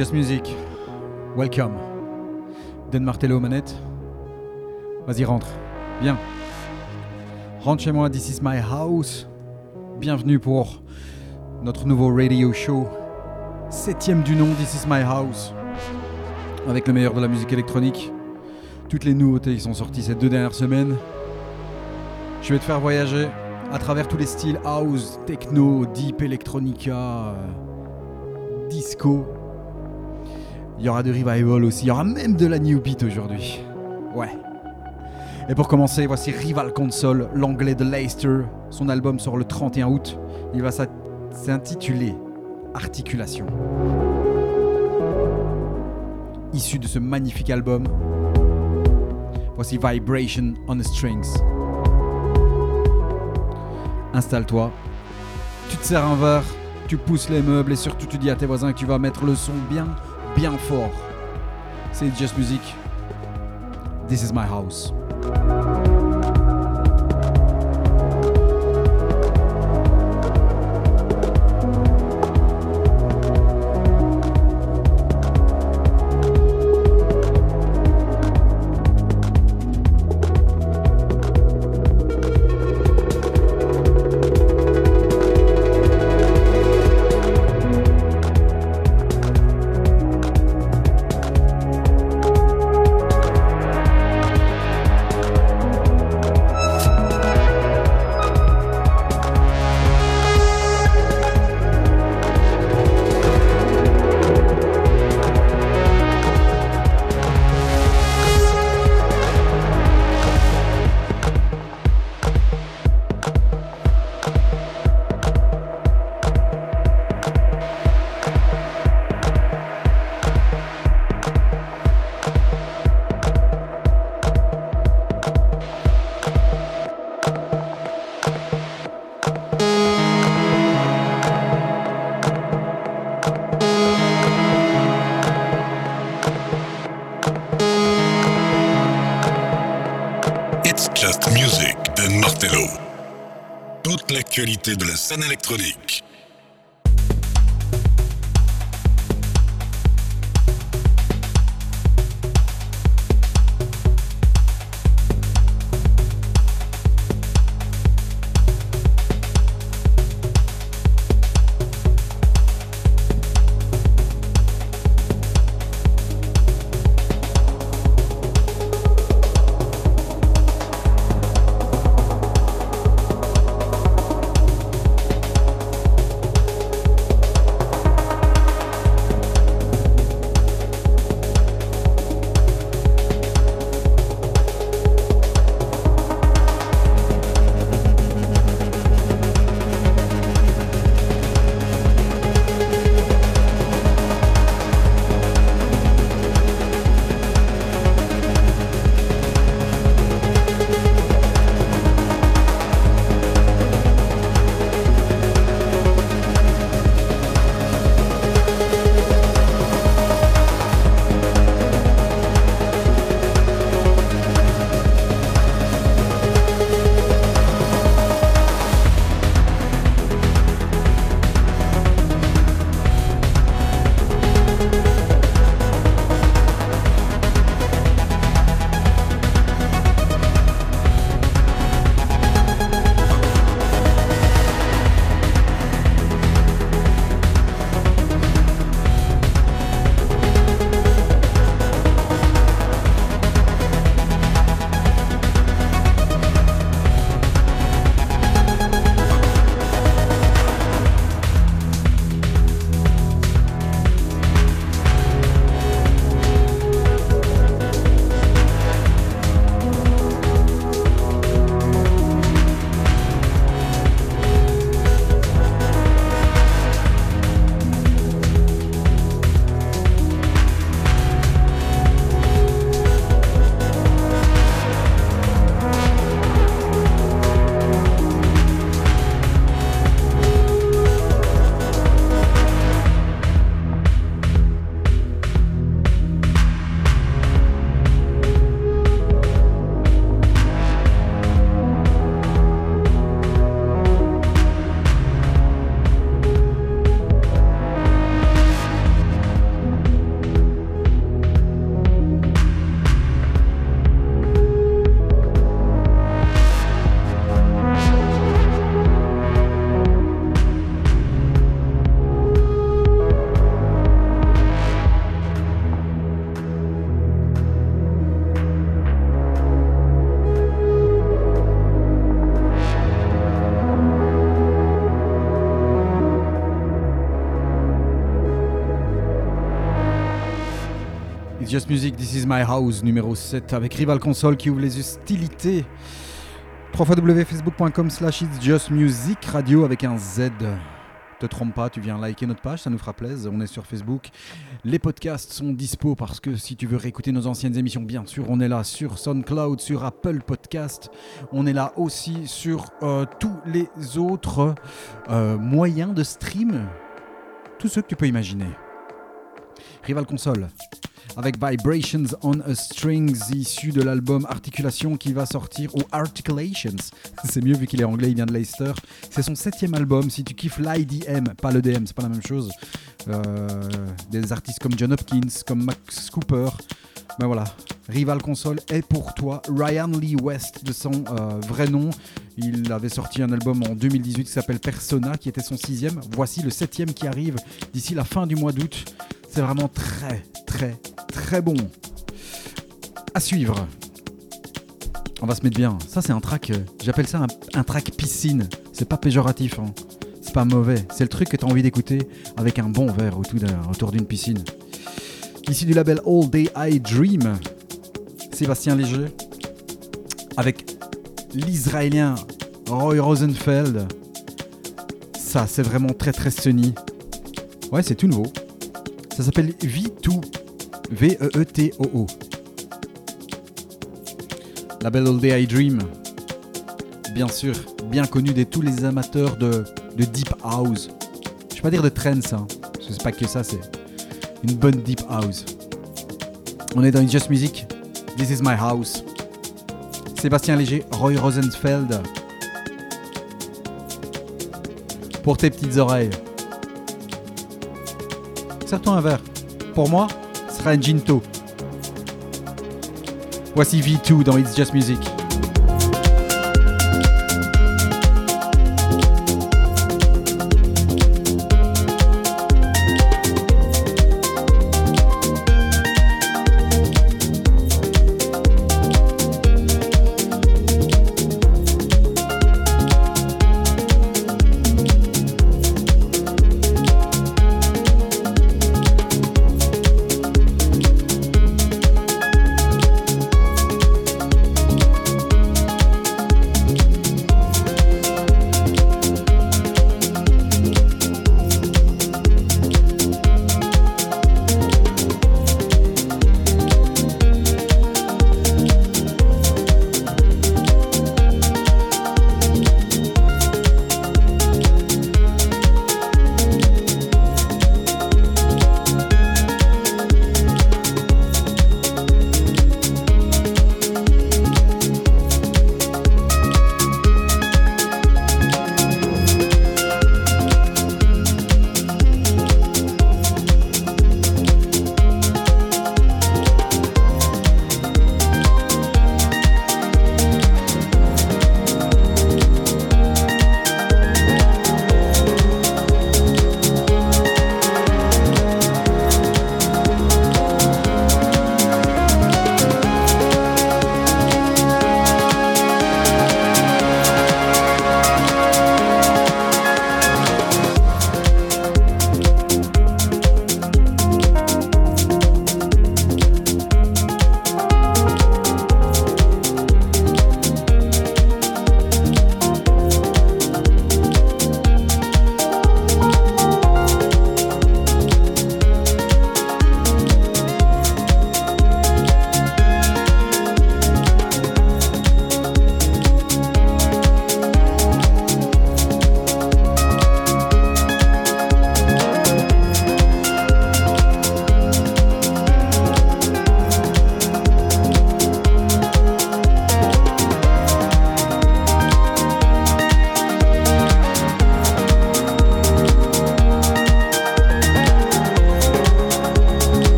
Just Music. Welcome. Dan Martello aux manettes. Vas-y, rentre. Viens. Rentre chez moi, this is my house. Bienvenue pour notre nouveau radio show. Septième du nom, this is my house. Avec le meilleur de la musique électronique. Toutes les nouveautés qui sont sorties ces deux dernières semaines. Je vais te faire voyager à travers tous les styles house, techno, deep, electronica, disco, il y aura du revival aussi. Il y aura même de la new beat aujourd'hui. Ouais. Et pour commencer, voici Rival Console, l'anglais de Leicester. Son album sort le 31 août. Il va s'intituler Articulation. Issu de ce magnifique album, voici Vibration on the Strings. Installe-toi, tu te sers un verre, tu pousses les meubles et surtout tu dis à tes voisins que tu vas mettre le son bien bien fort. C'est Just Music. This is my house. De la scène électronique. Just Music, This Is My House, numéro 7, avec Rival Console qui ouvre les hostilités. www.facebook.com slash It's Just Music Radio avec un Z. Te trompe pas, tu viens liker notre page, ça nous fera plaisir. On est sur Facebook. Les podcasts sont dispo parce que si tu veux réécouter nos anciennes émissions, bien sûr, on est là sur SoundCloud, sur Apple Podcast. On est là aussi sur euh, tous les autres euh, moyens de stream. Tous ceux que tu peux imaginer. Rival Console avec Vibrations on a Strings issu de l'album Articulation qui va sortir ou Articulations. C'est mieux vu qu'il est anglais, il vient de Leicester. C'est son septième album. Si tu kiffes l'IDM, pas le DM, c'est pas la même chose. Euh, des artistes comme John Hopkins, comme Max Cooper. Ben voilà, Rival Console est pour toi. Ryan Lee West, de son euh, vrai nom. Il avait sorti un album en 2018 qui s'appelle Persona, qui était son sixième. Voici le septième qui arrive d'ici la fin du mois d'août. C'est vraiment très, très, très bon. À suivre. On va se mettre bien. Ça, c'est un track. Euh, j'appelle ça un, track piscine. C'est pas péjoratif. Hein. C'est pas mauvais. C'est le truc que tu as envie d'écouter avec un bon verre autour d'une piscine. Ici du label All Day I Dream. Sébastien Léger. Avec l'Israélien Roy Rosenfeld. Ça, c'est vraiment très très sunny. Ouais, c'est tout nouveau. Ça s'appelle V2. V-E-E-T-O-O. La belle All Day I Dream. Bien sûr, bien connu de tous les amateurs de, Deep House. Je vais pas dire de trance, hein, parce que c'est pas que ça, c'est une bonne Deep House. On est dans Just Music. This is my house. Sébastien Léger, Roy Rosenfeld. Pour tes petites oreilles. Serre-toi un. Pour moi, ce sera un Ginto. Voici V2 dans It's Just Music.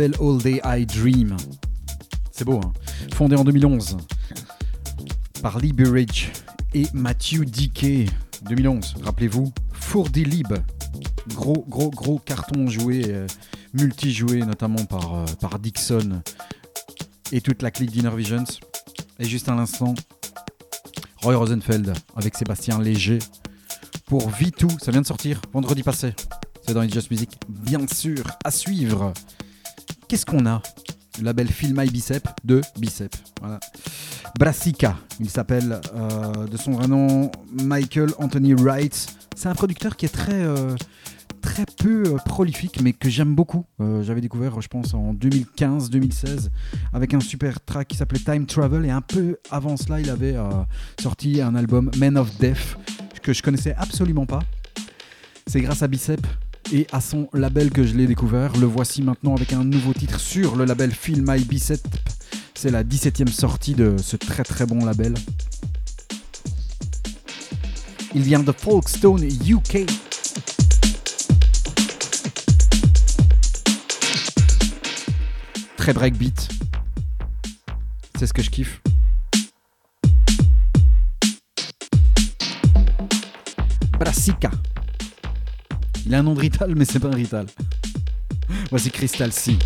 All Day I Dream. C'est beau, hein Fondé en 2011 par Lee Burridge et Matthew Dickey. 2011, rappelez-vous, Fourdi Lib. Gros, gros, gros carton joué, euh, multi-joué notamment par, euh, par Dixon et toute la clique d'Inner Visions. Et juste à l'instant, Roy Rosenfeld avec Sébastien Léger pour V2. Ça vient de sortir vendredi passé. C'est dans les Just Music, bien sûr, à suivre. Qu'est-ce qu'on a? Le label Feel My Bicep de Bicep. Voilà. Brassica, il s'appelle euh, de son vrai nom Michael Anthony Wright. C'est un producteur qui est très, euh, très peu euh, prolifique, mais que j'aime beaucoup. J'avais découvert, je pense, en 2015-2016 avec un super track qui s'appelait Time Travel. Et un peu avant cela, il avait sorti un album Men of Death que je connaissais absolument pas. C'est grâce à Bicep et à son label que je l'ai découvert. Le voici maintenant avec un nouveau titre sur le label Feel My Bicep. C'est la 17e sortie de ce très très bon label. Il vient de Folkestone, UK. Très breakbeat. C'est ce que je kiffe. Brassica. Il a un nom de Rital, mais c'est pas un Rital. Voici Crystal C.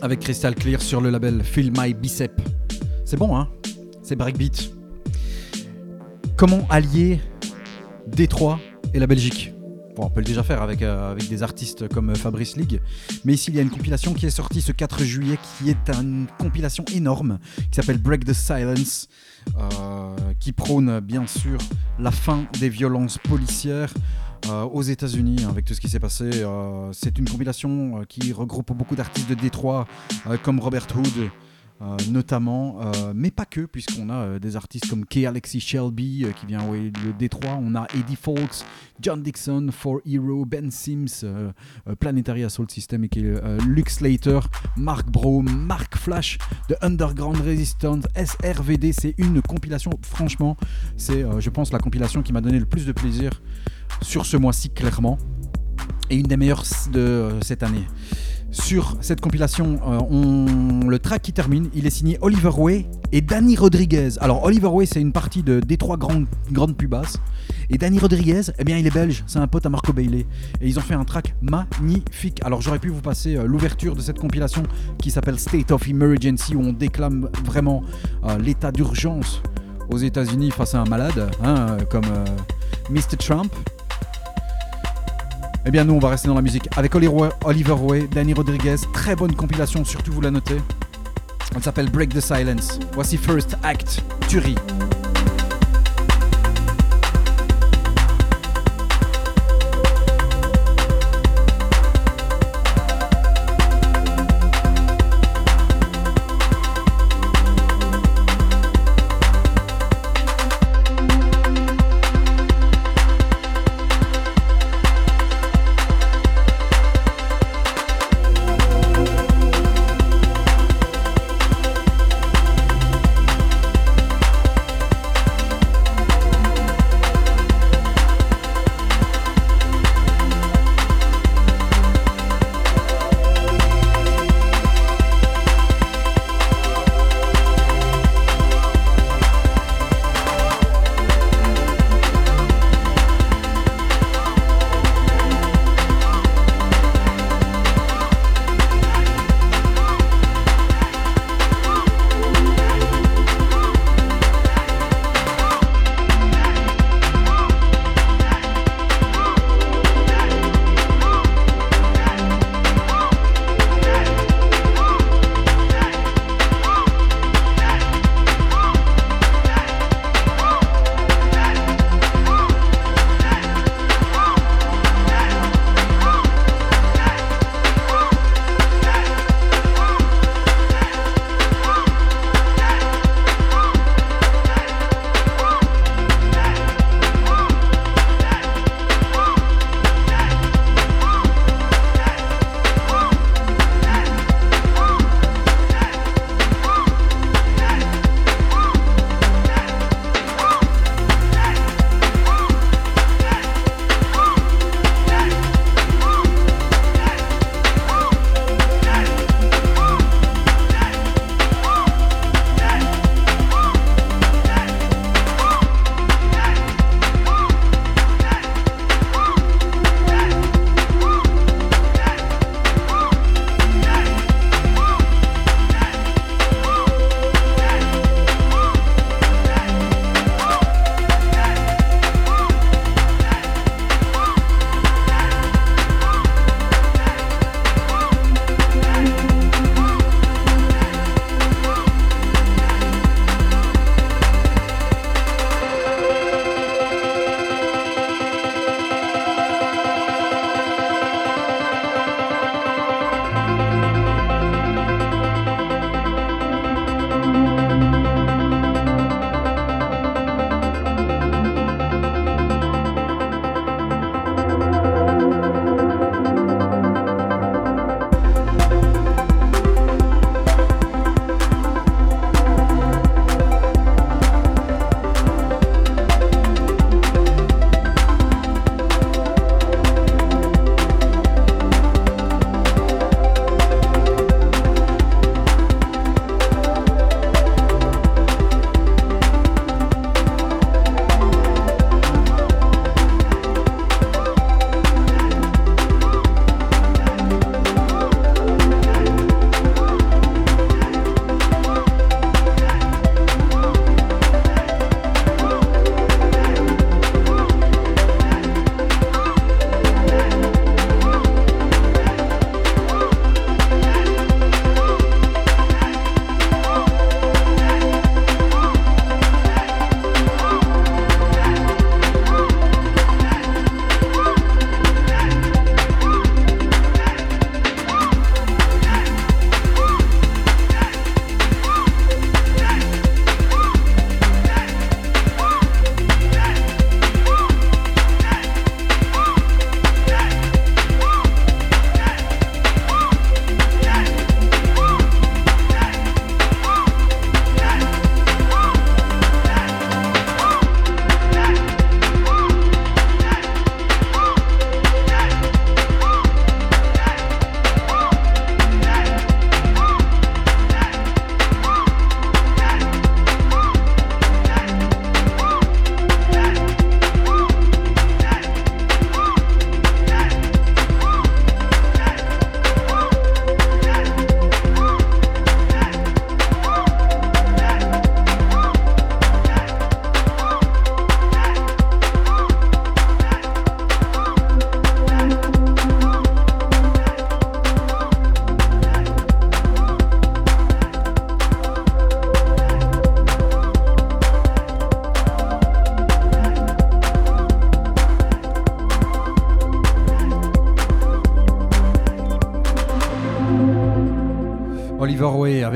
Avec Crystal Clear sur le label Feel My Bicep. C'est bon, hein? C'est breakbeat. Comment allier Détroit et la Belgique? Bon, on peut le déjà faire avec, euh, des artistes comme Fabrice League. Mais ici, il y a une compilation qui est sortie ce 4 juillet, qui est une compilation énorme, qui s'appelle Break the Silence, euh, qui prône bien sûr la fin des violences policières. Euh, aux États-Unis, avec tout ce qui s'est passé, c'est une compilation qui regroupe beaucoup d'artistes de Détroit, comme Robert Hood, euh, notamment, euh, mais pas que, puisqu'on a euh, des artistes comme K. Alexis Shelby qui vient ouais, de Détroit, on a Eddie Fawkes, John Dixon, For Hero, Ben Sims, Planetary Assault System, Luke Slater, Mark Bro, Mark Flash, de Underground Resistance, SRVD. C'est une compilation, franchement, c'est, je pense, la compilation qui m'a donné le plus de plaisir sur ce mois-ci, clairement, et une des meilleures de cette année sur cette compilation, euh, le track qui termine, il est signé Oliver Way et Danny Rodriguez. Alors Oliver Way, c'est une partie de, des trois grandes, grandes. Et Danny Rodriguez, eh bien il est belge, c'est un pote à Marco Bailey. Et ils ont fait un track magnifique. Alors j'aurais pu vous passer euh, l'ouverture de cette compilation qui s'appelle State of Emergency, où on déclame vraiment euh, l'état d'urgence aux États-Unis face à un malade, hein, comme Mr. Trump. Eh bien, nous, on va rester dans la musique avec Oliver Way, Danny Rodriguez. Très bonne compilation, surtout vous la notez. Elle s'appelle Break the Silence. Voici First Act, Tuerie.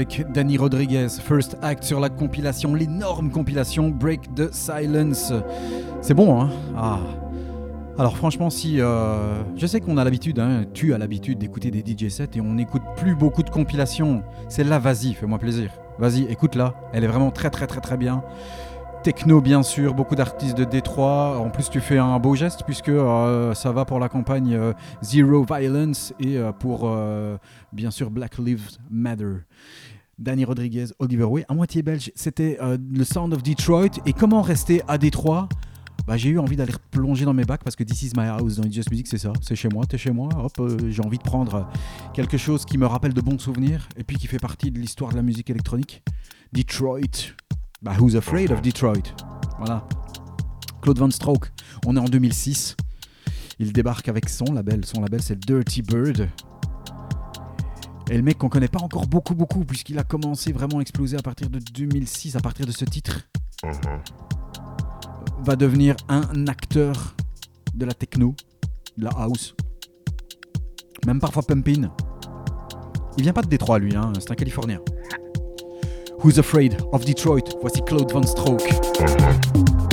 Avec Danny Rodriguez, First Act sur la compilation, l'énorme compilation Break the Silence. C'est bon, hein? Ah. Alors franchement, si euh, je sais qu'on a l'habitude, hein, tu as l'habitude d'écouter des DJ sets et on n'écoute plus beaucoup de compilations. Celle-là, vas-y, fais-moi plaisir. Vas-y, écoute-la. Elle est vraiment très très très très bien techno bien sûr, beaucoup d'artistes de Détroit. En plus tu fais un beau geste puisque euh, ça va pour la campagne euh, Zero Violence et pour bien sûr Black Lives Matter. Danny Rodriguez, Oliver Way, à moitié belge, c'était le Sound of Detroit. Et comment rester à Détroit? Bah, j'ai eu envie d'aller plonger dans mes bacs parce que This is my house dans Just Music, c'est ça. C'est chez moi, t'es chez moi. Hop, j'ai envie de prendre quelque chose qui me rappelle de bons souvenirs et puis qui fait partie de l'histoire de la musique électronique. Detroit, bah, Who's Afraid of Detroit? Voilà. Claude Van Stroke. On est en 2006. Il débarque avec son label. Son label, c'est Dirty Bird. Et le mec qu'on connaît pas encore beaucoup, beaucoup, puisqu'il a commencé vraiment à exploser à partir de 2006, à partir de ce titre, uh-huh. va devenir un acteur de la techno, de la house, même parfois pumping. Il vient pas de Détroit, lui, hein, c'est un Californien. Who's Afraid of Detroit? Voici Claude Van Stroke. into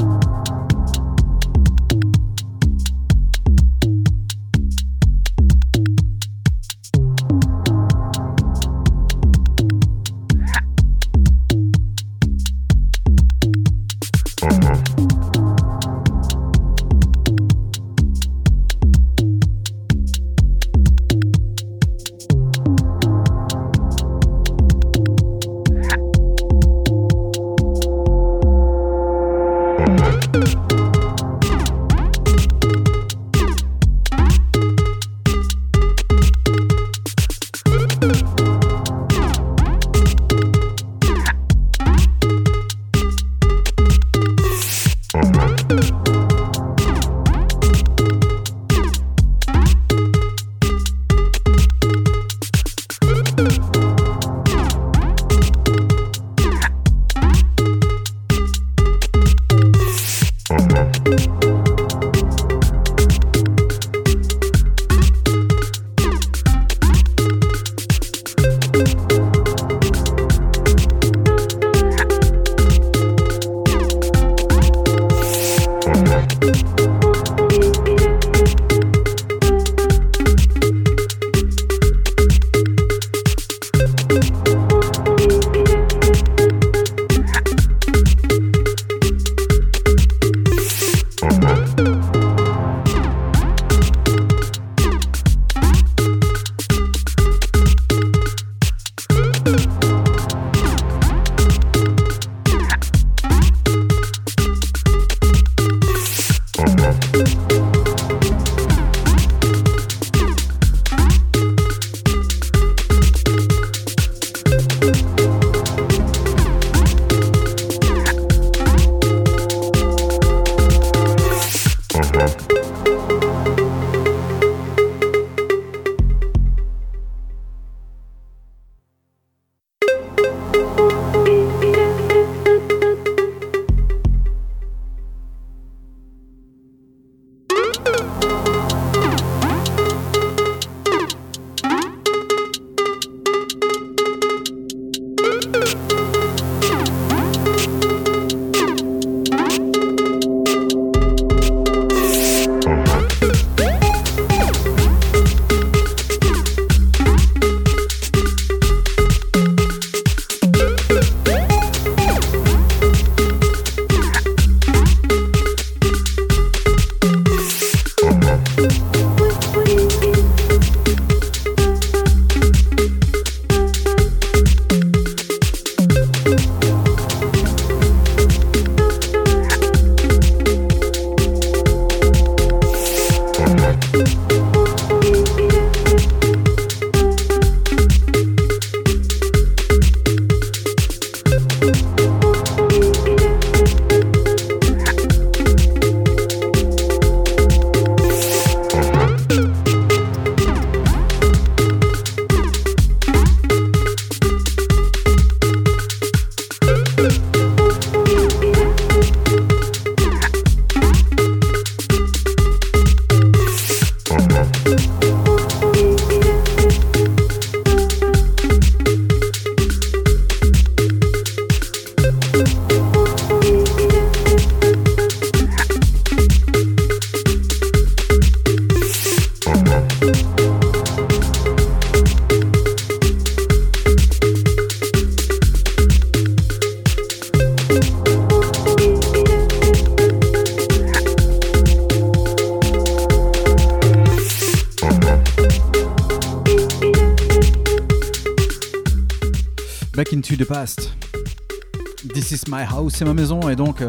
c'est ma maison, et donc euh,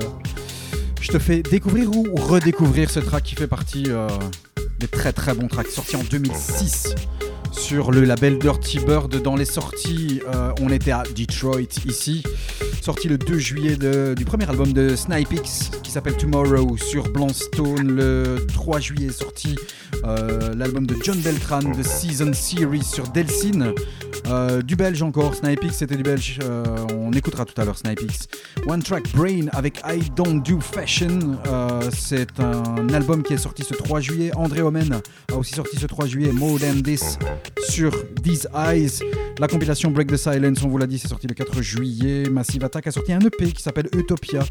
je te fais découvrir ou redécouvrir ce track qui fait partie euh, des très très bons tracks sortis en 2006 sur le label Dirty Bird. Dans les sorties, euh, on était à Detroit ici. Sorti le 2 juillet du premier album de Snipix qui s'appelle Tomorrow sur Stone. Le 3 juillet sorti l'album de John Beltran de Season Series sur Delsin. Du belge encore, Snipix c'était du belge, on écoutera tout à l'heure Snipix. One Track Brain avec I Don't Do Fashion, c'est un album qui est sorti ce 3 juillet. André Omen a aussi sorti ce 3 juillet More Than This sur These Eyes. La compilation Break the Silence, on vous l'a dit, c'est sorti le 4 juillet. Massive Attack a sorti un EP qui s'appelle Utopia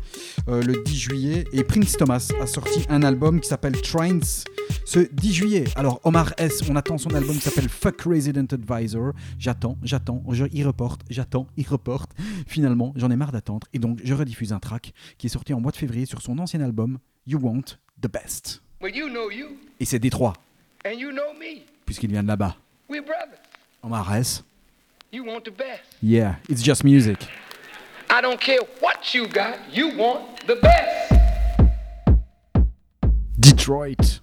le 10 juillet. Et Prince Thomas a sorti un album qui s'appelle Trains ce 10 juillet. Alors Omar S, on attend son album qui s'appelle Fuck Resident Advisor. J'attends, j'attends, il reporte, j'attends, il reporte. Finalement, j'en ai marre d'attendre et donc je rediffuse un track qui est sorti en mois de février sur son ancien album You Want the Best. Et c'est Détroit. Puisqu'il vient de là-bas. Omar S. You want the best. Yeah, it's just music. I don't care what you got, you want the best. Detroit.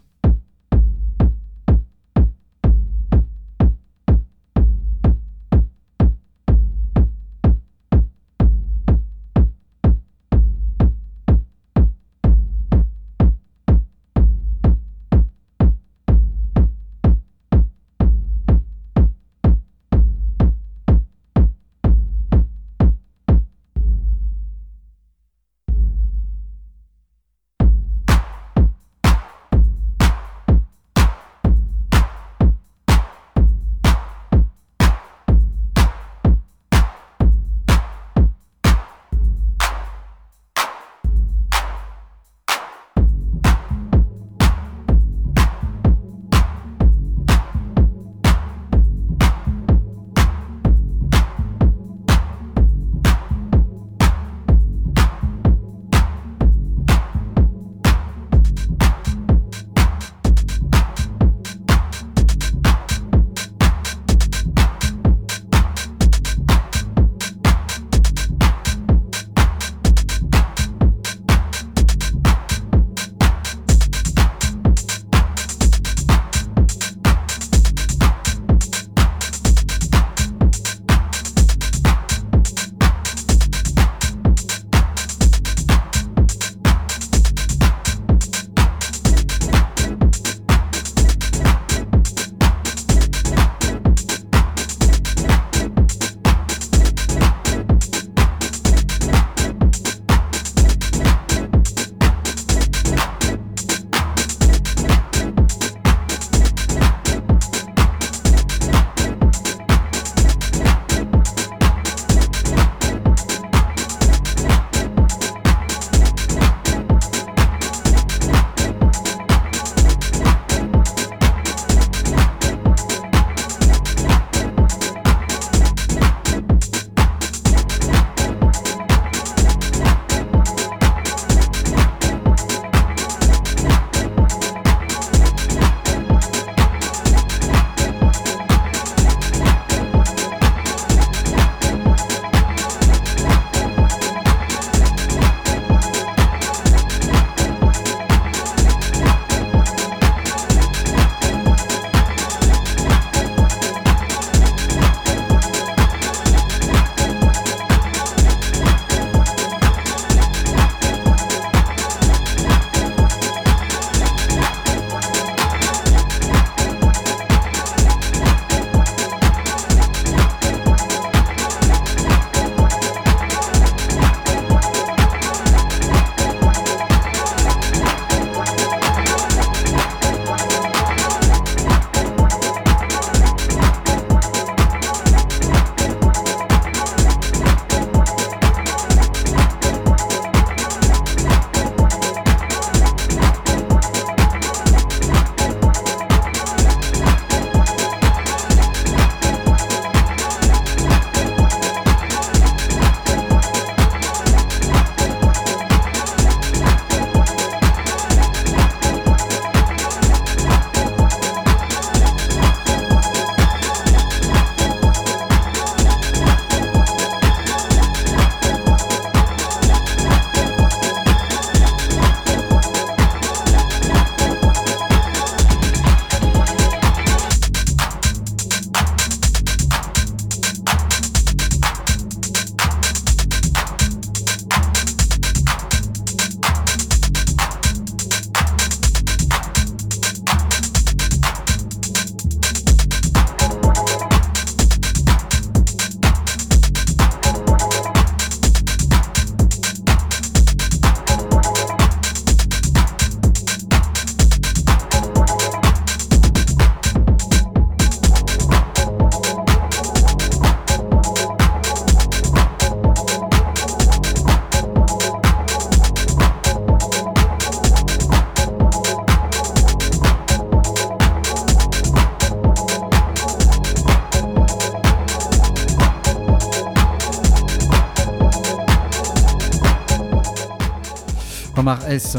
S.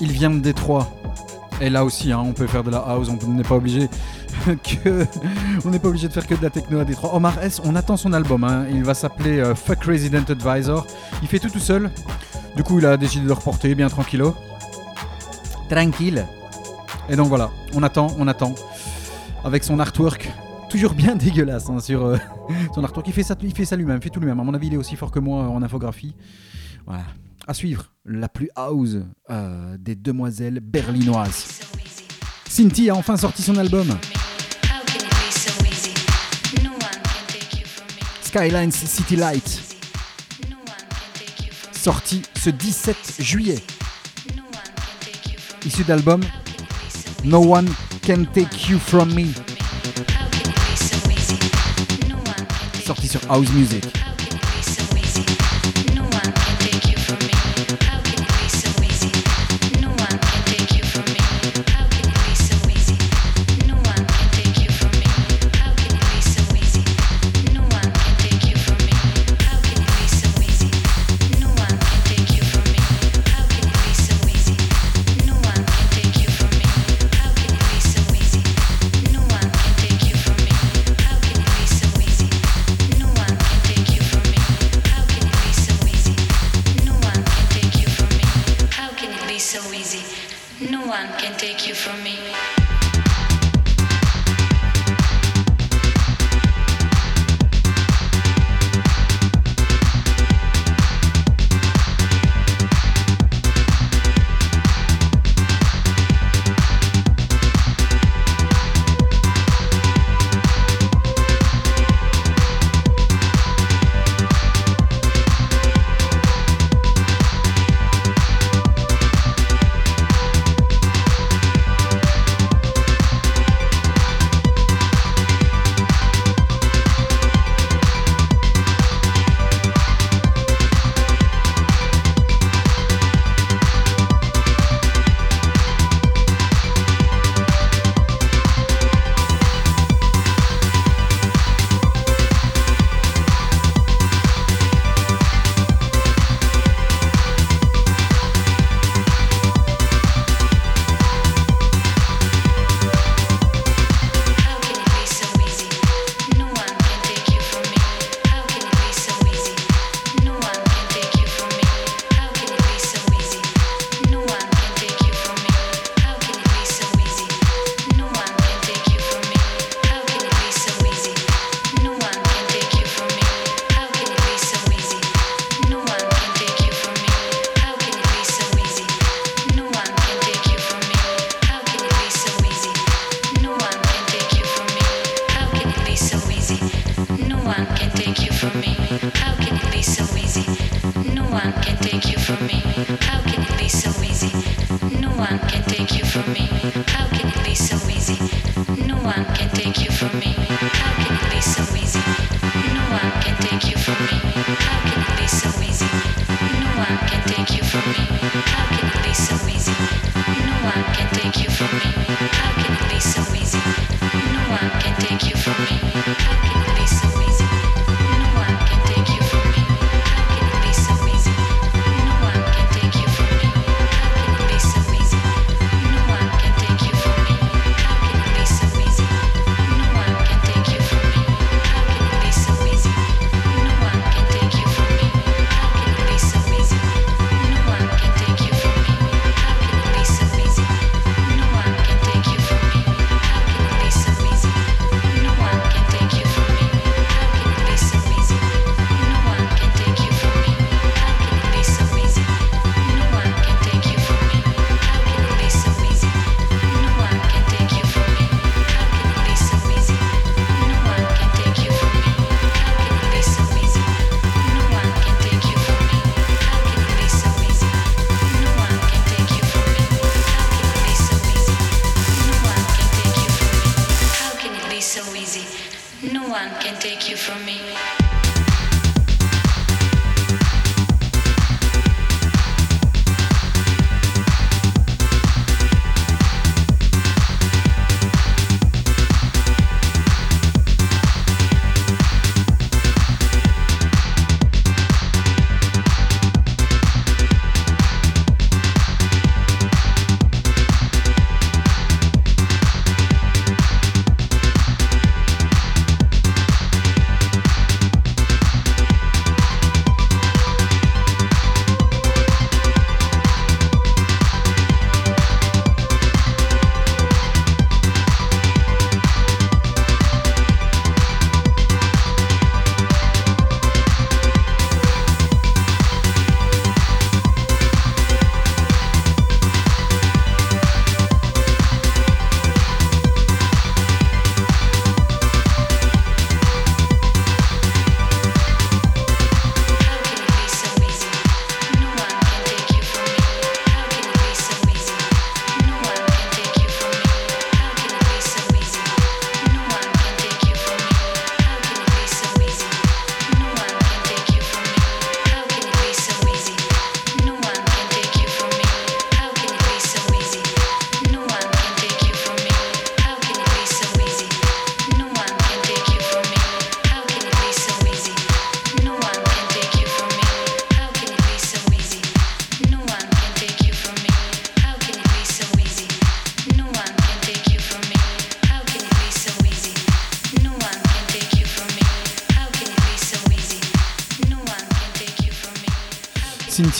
Il vient de Détroit. Et là aussi, hein, on peut faire de la house, on n'est pas obligé que on n'est pas obligé de faire que de la techno à Détroit. Omar S, on attend son album. hein. Il va s'appeler euh, Fuck Resident Advisor. Il fait tout tout seul. Du coup, il a décidé de le reporter bien tranquillo. Tranquille. Et donc voilà, on attend, on attend. Avec son artwork toujours bien dégueulasse hein, sur euh, son artwork. Il fait ça, il fait ça lui-même, il fait tout lui-même. À mon avis, il est aussi fort que moi en infographie. Voilà. À suivre, la plus house euh, des demoiselles berlinoises. Cinti a enfin sorti son album. Skylines City Light, sorti ce 17 juillet. Issu d'album No One Can Take You From Me, sorti sur House Music.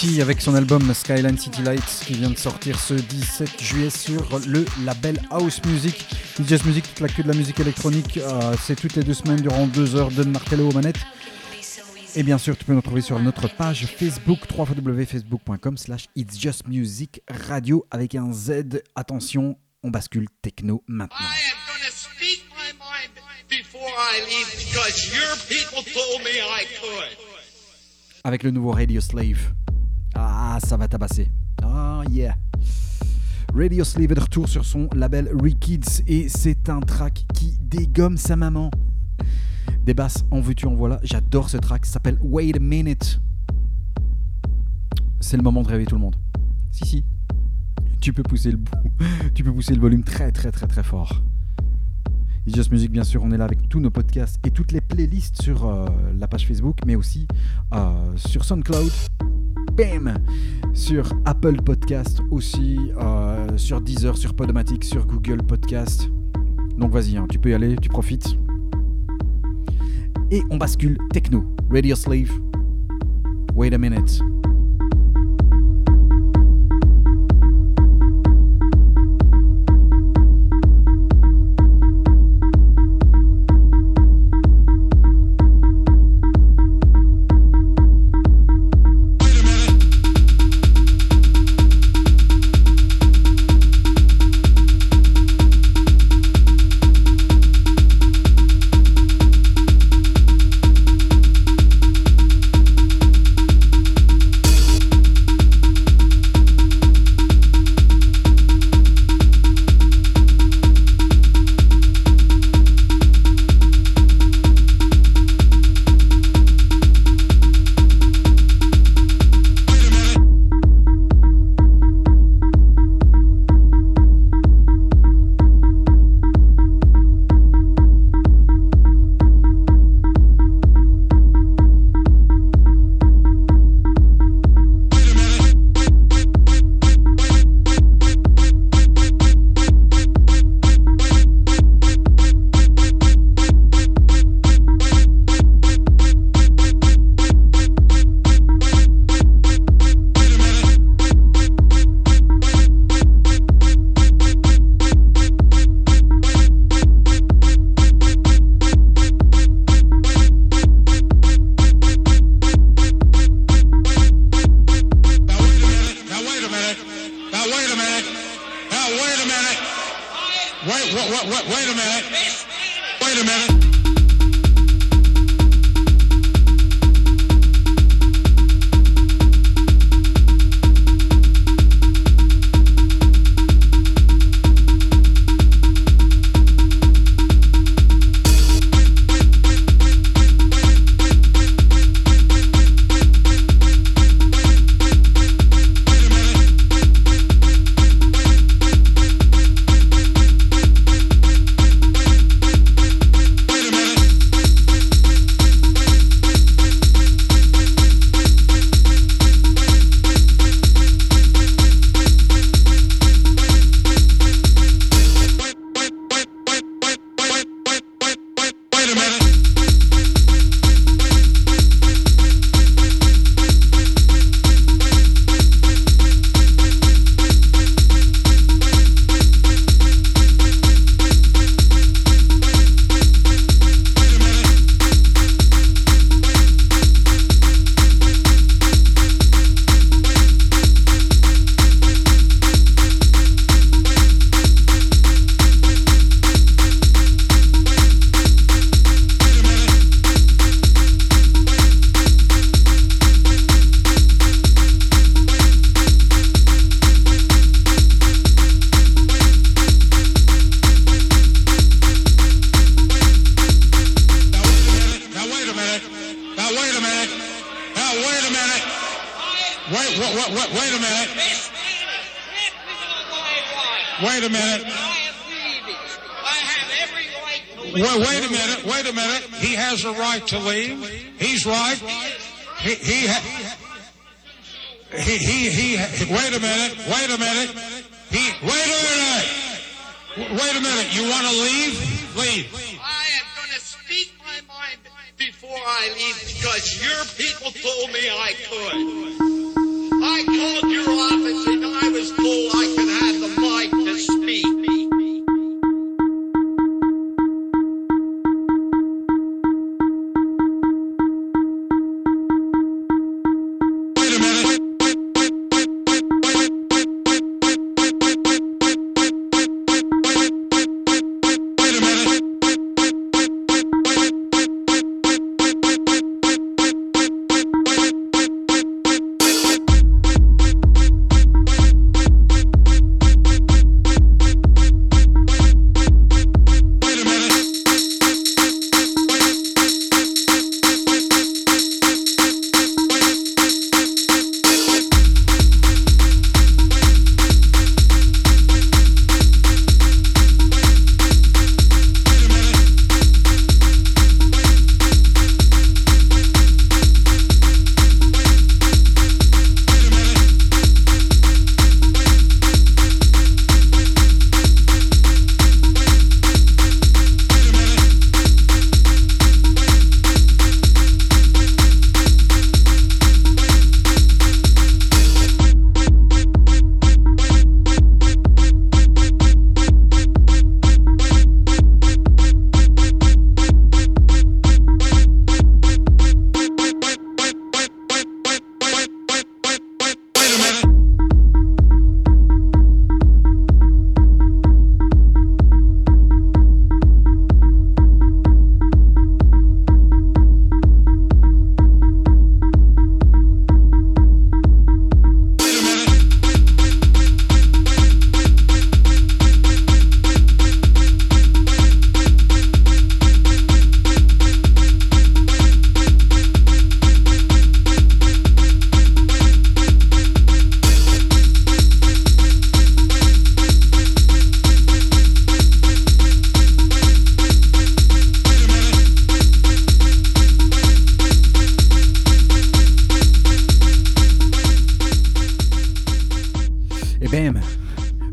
Avec son album Skyline City Lights qui vient de sortir ce 17 juillet sur le label House Music. Jazz Music, toute la queue de la musique électronique, euh, c'est toutes les deux semaines durant deux heures de Martello aux manettes. Et bien sûr, tu peux nous trouver sur notre page Facebook, www.facebook.com slash It's Just Music Radio avec un Z. Attention, on bascule techno maintenant. I am gonna speak my mind before I leave because your people told me I could. Avec le nouveau Radio Slave. Ah, ça va tabasser. Ah, yeah. Radio Slave est de retour sur son label Rekids et c'est un track qui dégomme sa maman. Des basses en veux-tu en voilà. J'adore ce track. Ça s'appelle Wait a Minute. C'est le moment de rêver tout le monde. Si, si. Tu peux pousser le. Tu peux pousser le volume très, très, très, très fort. It's Just Music, bien sûr, on est là avec tous nos podcasts et toutes les playlists sur euh, la page Facebook, mais aussi euh, sur SoundCloud, bam, sur Apple Podcast aussi, euh, sur Deezer, sur Podomatic, sur Google Podcast. Donc vas-y, hein, tu peux y aller, tu profites. Et on bascule techno, Radio Slave. Wait a minute.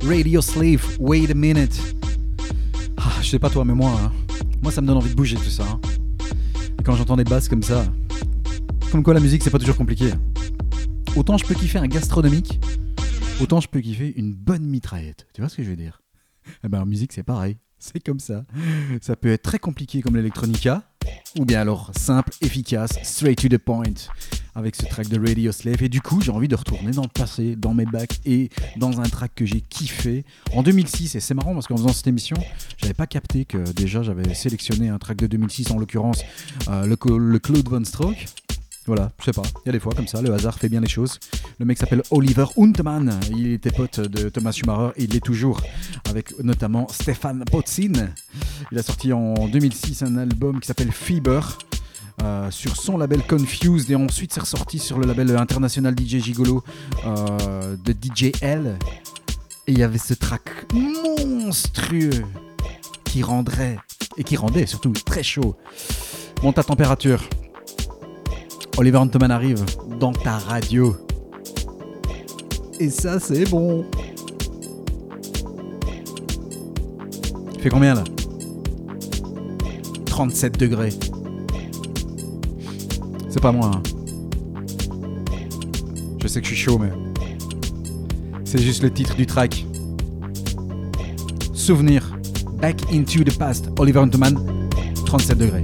Radio Slave, wait a minute. Ah, je sais pas toi, mais moi, hein, moi ça me donne envie de bouger tout ça. hein. Quand j'entends des basses comme ça, comme quoi la musique c'est pas toujours compliqué. Autant je peux kiffer un gastronomique, autant je peux kiffer une bonne mitraillette. Tu vois ce que je veux dire? Eh ben en musique c'est pareil, c'est comme ça. Ça peut être très compliqué comme l'electronica, ou bien alors simple, efficace, straight to the point, avec ce track de Radio Slave. Et du coup, j'ai envie de retourner dans le passé, dans mes bacs et dans un track que j'ai kiffé en 2006. Et c'est marrant parce qu'en faisant cette émission, j'avais pas capté que déjà j'avais sélectionné un track de 2006, en l'occurrence euh, le, le Claude Von Stroke. Voilà, je sais pas, il y a des fois comme ça, le hasard fait bien les choses. Le mec s'appelle Oliver Huntman, il était pote de Thomas Schumacher il l'est toujours, avec notamment Stéphane Potzin. Il a sorti en 2006 un album qui s'appelle Fever. euh, sur son label Confused et ensuite c'est ressorti sur le label international DJ Gigolo euh, de DJL et il y avait ce track monstrueux qui rendrait et qui rendait surtout très chaud monte ta température Oliver Huntman arrive dans ta radio. Et ça, c'est bon. Il fait combien là? 37 degrés. C'est pas moi. hein. Je sais que je suis chaud, mais. C'est juste le titre du track. Souvenir. Back into the past. Oliver Huntman. 37 degrés.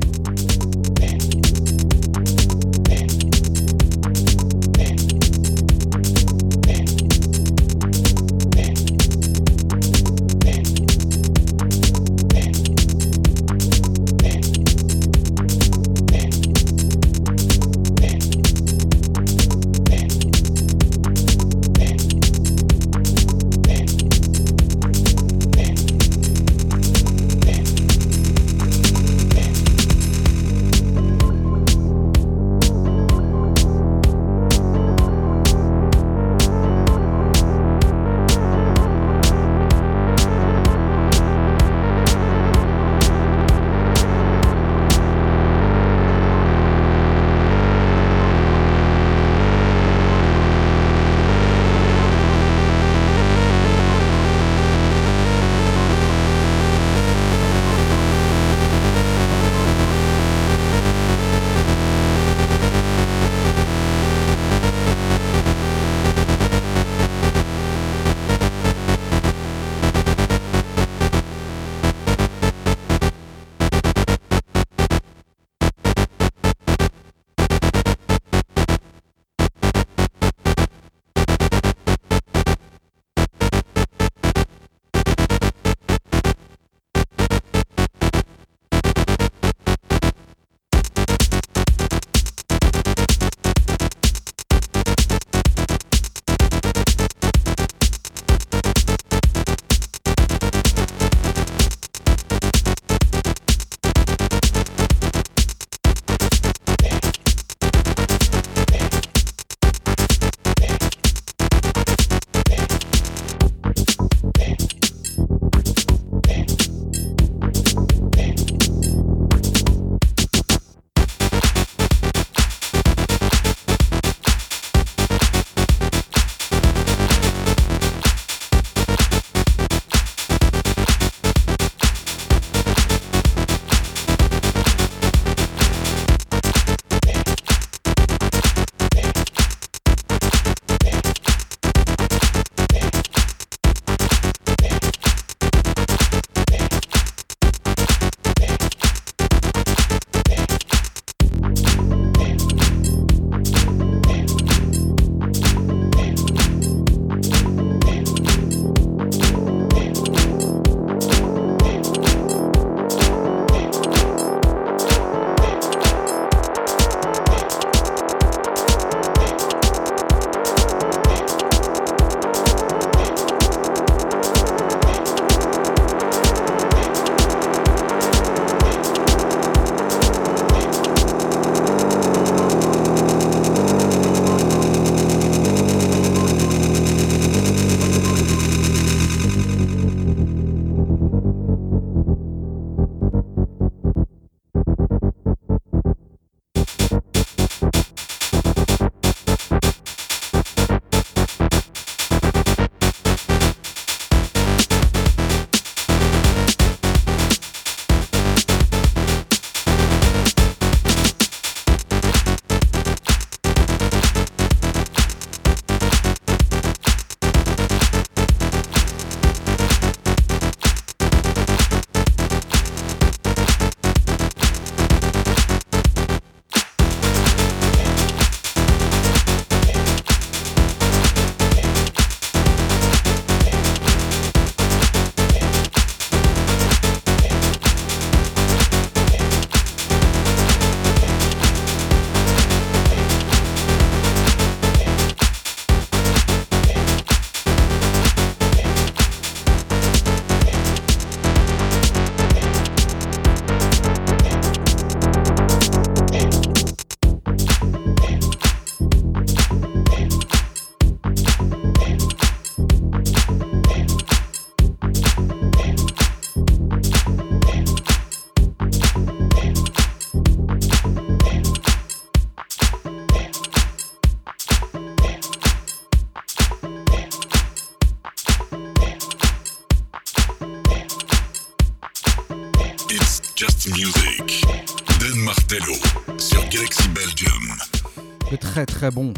Bon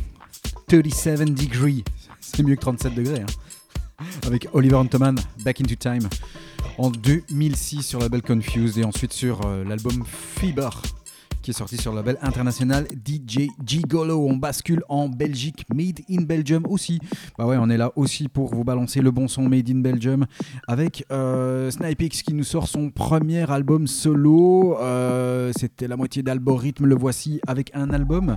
37 Degree. C'est mieux que 37 degrés. hein. Avec Oliver Hunteman, Back into Time. En 2006 sur le label Confused et ensuite sur euh, l'album Fever qui est sorti sur le label international DJ Gigolo. On bascule en Belgique, Made in Belgium aussi. Bah ouais, on est là aussi pour vous balancer le bon son Made in Belgium avec euh, Snipex qui nous sort son premier album solo. Euh, C'était la moitié d'Algorithme, le voici avec un album.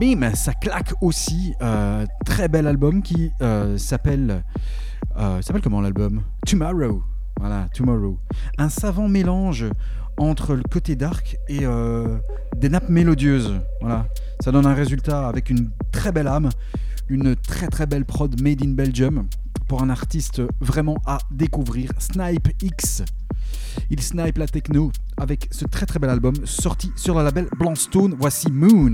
Bim, ça claque aussi. Euh, très bel album qui euh, s'appelle. euh, s'appelle comment l'album? Tomorrow. Voilà, Tomorrow. Un savant mélange entre le côté dark et euh, des nappes mélodieuses. Voilà, ça donne un résultat avec une très belle âme, une très très belle prod made in Belgium pour un artiste vraiment à découvrir. Snipe X. Il snipe la techno avec ce très très bel album sorti sur le label Blankstone. Voici Moon.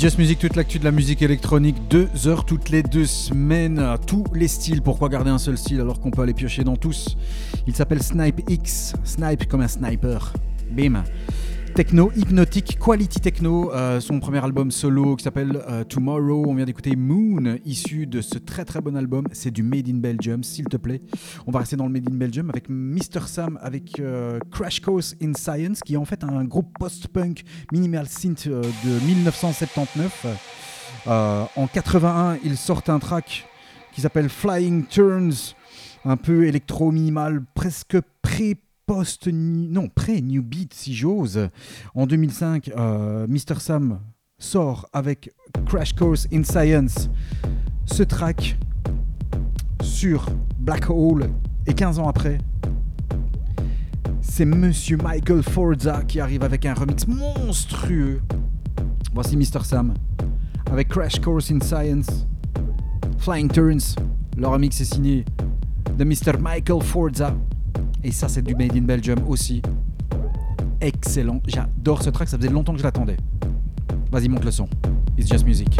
Just Music, toute l'actu de la musique électronique, deux heures toutes les deux semaines, tous les styles. Pourquoi garder un seul style alors qu'on peut aller piocher dans tous? Il s'appelle Snipe X, Snipe comme un sniper. Bim. Techno, hypnotique, quality techno, euh, son premier album solo qui s'appelle euh, Tomorrow. On vient d'écouter Moon, issu de ce très très bon album. C'est du Made in Belgium, s'il te plaît. On va rester dans le Made in Belgium avec Mr. Sam, avec euh, Crash Course in Science, qui est en fait un groupe post-punk minimal synth de 1979. Euh, en 81, ils sortent un track qui s'appelle Flying Turns, un peu électro-minimal, presque pré post non pré New Beat si j'ose. En 2005, euh, Mr Sam sort avec Crash Course in Science ce track sur Black Hole et 15 ans après, c'est Monsieur Michael Forza qui arrive avec un remix monstrueux. Voici Mr Sam avec Crash Course in Science, Flying Turns. Le remix est signé de Mr Michael Forza. Et ça, c'est du Made in Belgium aussi. Excellent. J'adore ce track, ça faisait longtemps que je l'attendais. Vas-y, monte le son. It's just music.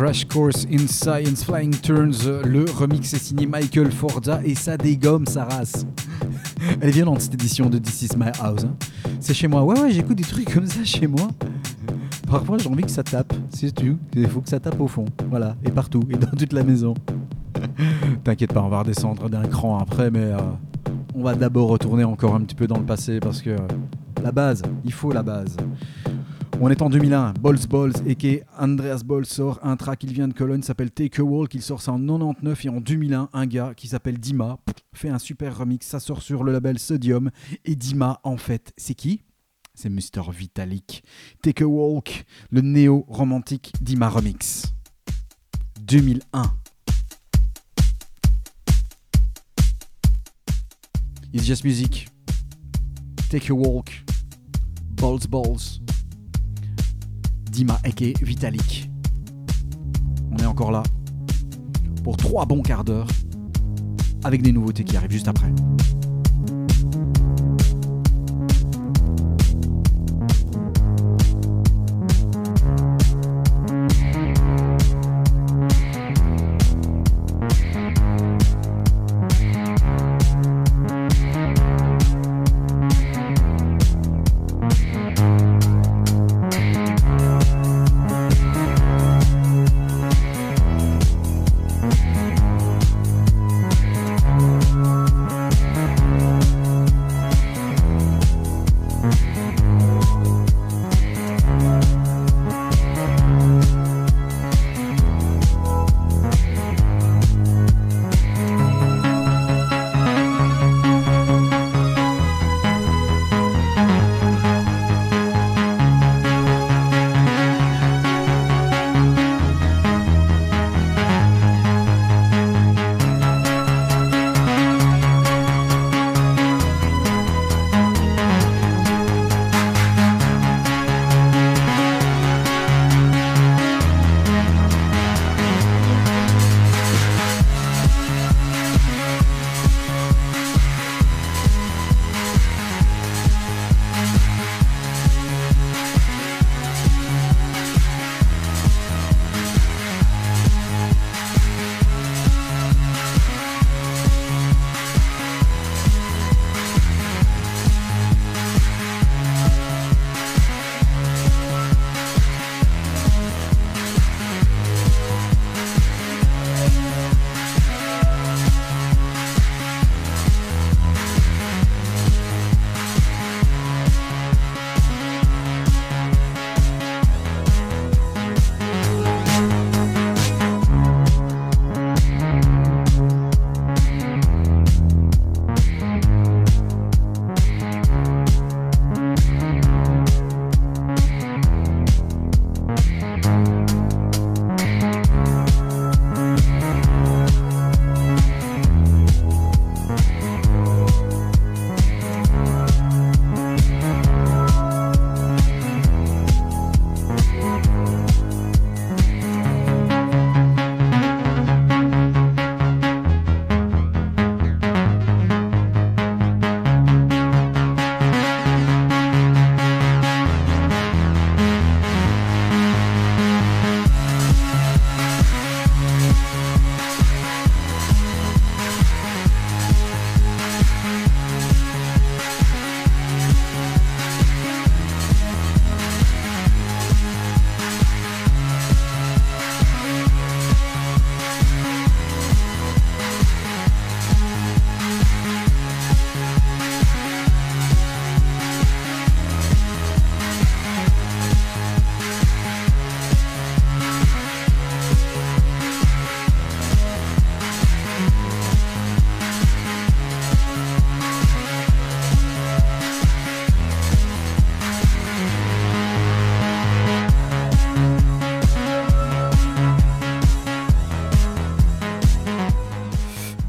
Crash Course in Science Flying Turns. Le remix est signé Michael Forza et ça dégomme sa race. Elle est violente cette édition de This Is My House. hein. C'est chez moi. Ouais, ouais, j'écoute des trucs comme ça chez moi. Parfois, j'ai envie que ça tape. C'est tout. Il faut que ça tape au fond. Voilà. Et partout. Et dans toute la maison. T'inquiète pas, on va redescendre d'un cran après, mais euh, on va d'abord retourner encore un petit peu dans le passé parce que euh, la base, il faut la base. On est en 2001, Balls Balls et qui Andreas Balls sort un track, il vient de Cologne, s'appelle Take a Walk, il sort ça en 99 et en 2001, un gars qui s'appelle Dima fait un super remix, ça sort sur le label Sodium et Dima en fait, c'est qui? C'est Mr Vitalik. Take a Walk, le néo-romantique Dima remix. 2001. It's just music. Take a walk. Balls balls. Dima Eke Vitalik. On est encore là pour trois bons quarts d'heure avec des nouveautés qui arrivent juste après.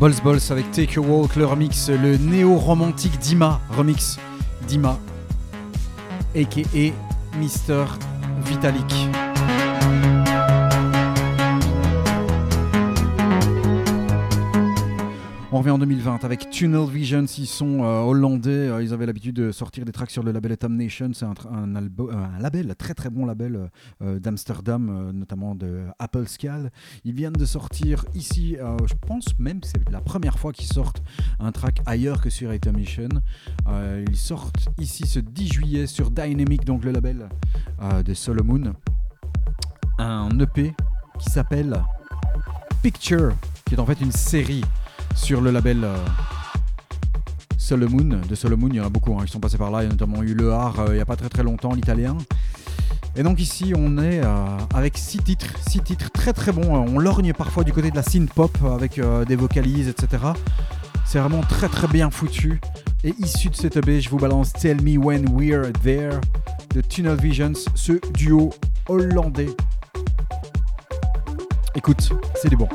Balls Balls avec Take a Walk, le remix, le néo-romantique Dima remix. Dima, aka Mr. Vitalik. Revient en 2020 avec Tunnel Visions. Ils sont euh, hollandais. euh, ils avaient l'habitude de sortir des tracks sur le label Atom Nation. C'est un, un un label, très très bon label euh, d'Amsterdam, euh, notamment de Apple Scal. Ils viennent de sortir ici, je pense même que c'est la première fois qu'ils sortent un track ailleurs que sur Atom Nation. Ils sortent ici ce 10 juillet sur Dynamic, donc le label de Solomon. Un EP qui s'appelle Picture, qui est en fait une série sur le label euh, Solomon. De Solomon, il y en a beaucoup, hein, qui sont passés par là. Il y a notamment eu Le Har euh, il n'y a pas très très longtemps, l'italien. Et donc ici, on est euh, avec six titres, six titres très très bons. On lorgne parfois du côté de la synth pop avec des vocalises, etc. C'est vraiment très très bien foutu. Et issu de cette EP, je vous balance Tell Me When We're There de Tunnel Visions, ce duo hollandais. Écoute, c'est du bon.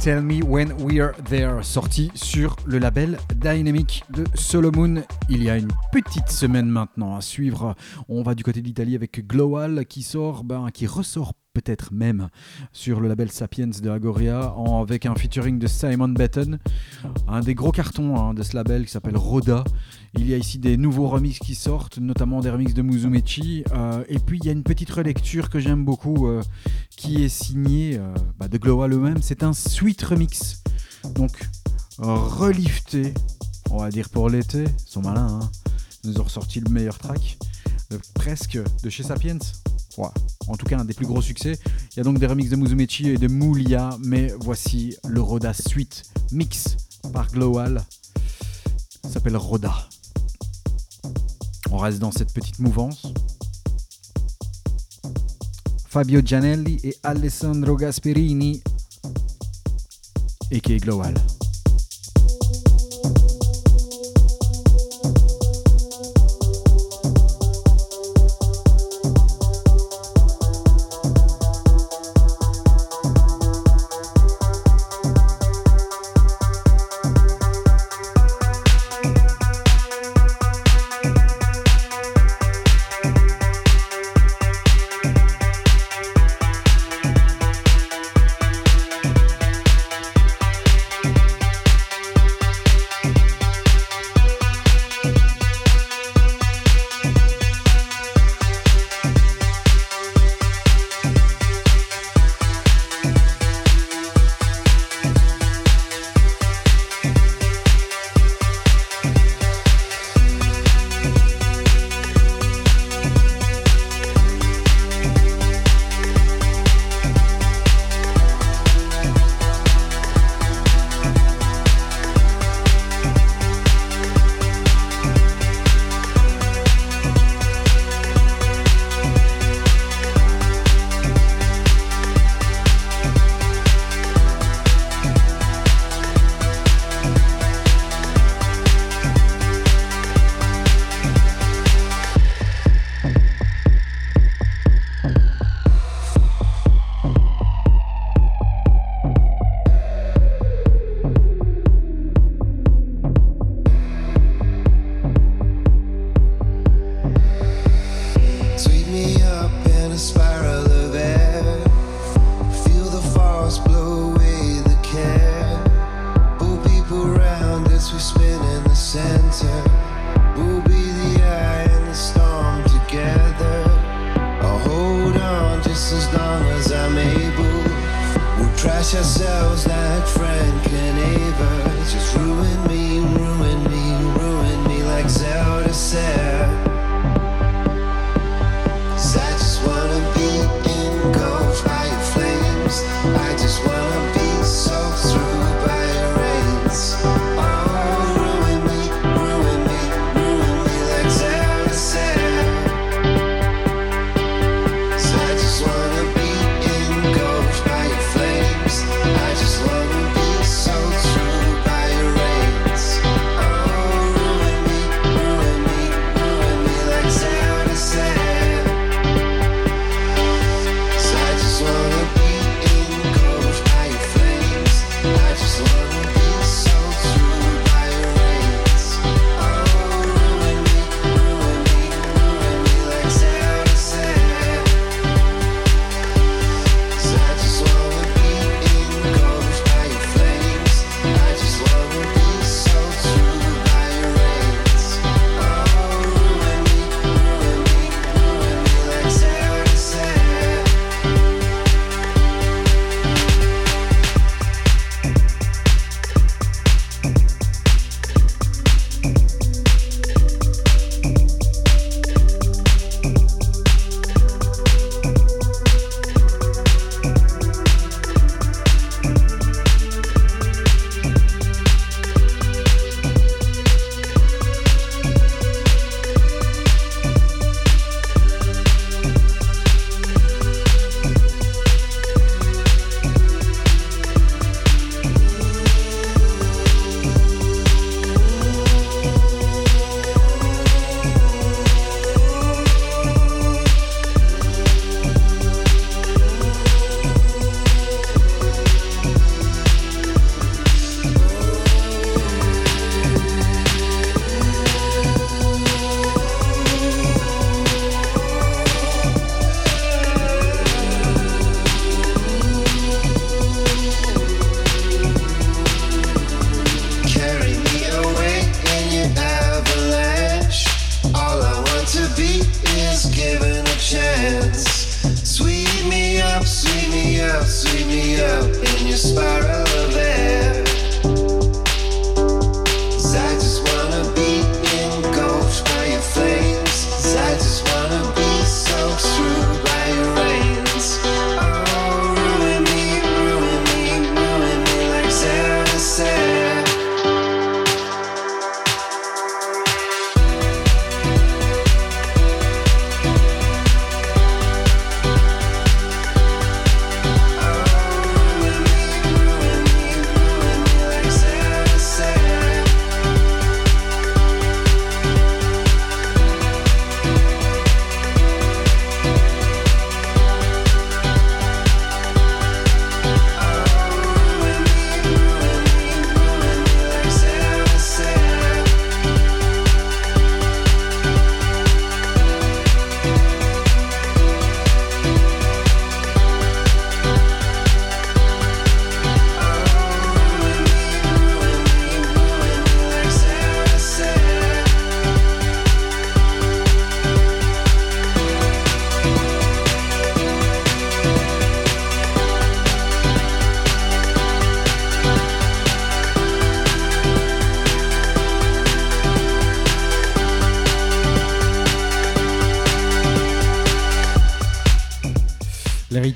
Tell Me When We're There, sorti sur le label Dynamic de Solomon il y a une petite semaine maintenant. À suivre, on va du côté de l'Italie avec Glowal qui sort, ben, qui ressort peut-être même sur le label Sapiens de Agoria avec un featuring de Simon Batten, un des gros cartons hein, de ce label qui s'appelle Roda. Il y a ici des nouveaux remixes qui sortent, notamment des remixes de Muzumechi. euh, et puis il y a une petite relecture que j'aime beaucoup euh, qui est signée euh, bah, de Glowal eux-mêmes. C'est un sweet remix. Donc relifté, on va dire pour l'été. Ils sont malins, hein. Ils nous ont ressorti le meilleur track, presque de chez Sapiens. En tout cas, un des plus gros succès. Il y a donc des remixes de Muzumechi et de Moulia, mais voici le Roda Suite Mix par Glowal. S'appelle Roda. On reste dans cette petite mouvance. Fabio Gianelli et Alessandro Gasperini, et qui est Global.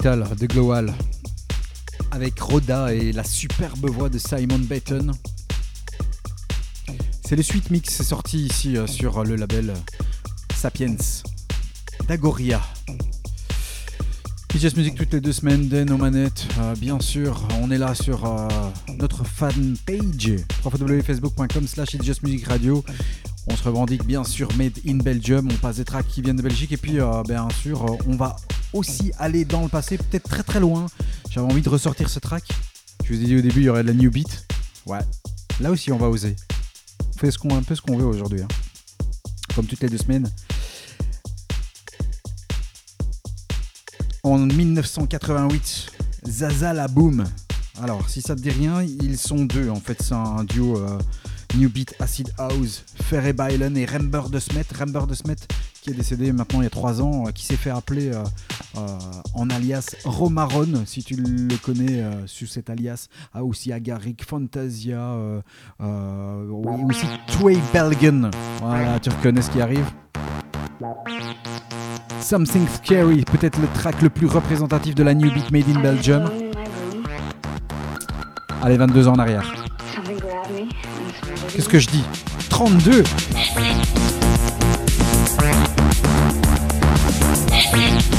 De Glowal avec Rhoda et la superbe voix de Simon Baton. C'est le suite mix sorti ici euh, sur le label Sapiens d'Agoria. PJS Music toutes les deux semaines, Den aux manettes, euh, bien sûr. On est là sur euh, notre fan page www.facebook.com slash Music Radio. On se revendique bien sûr Made in Belgium, on passe des tracks qui viennent de Belgique et puis euh, bien sûr euh, on va aussi aller dans le passé, peut-être très très loin. J'avais envie de ressortir ce track. Je vous ai dit au début il y aurait de la new beat. Ouais, là aussi on va oser. On fait ce qu'on, un peu ce qu'on veut aujourd'hui. hein. Comme toutes les deux semaines. En 1988, Zaza la Boom. Alors, si ça te dit rien, ils sont deux. En fait, c'est un duo euh, New Beat Acid House, Ferry Bylen et Rember de Smet. Rember de Smet, décédé maintenant il y a trois ans, euh, qui s'est fait appeler euh, euh, en alias Romaron, si tu le connais sous cet alias. Ah, aussi Agaric, Fantasia, oui, aussi Tway Belgen. Voilà, tu reconnais ce qui arrive. Something Scary, peut-être le track le plus représentatif de la New Beat Made in Belgium. Allez, 22 ans en arrière. Qu'est-ce que je dis? 32 I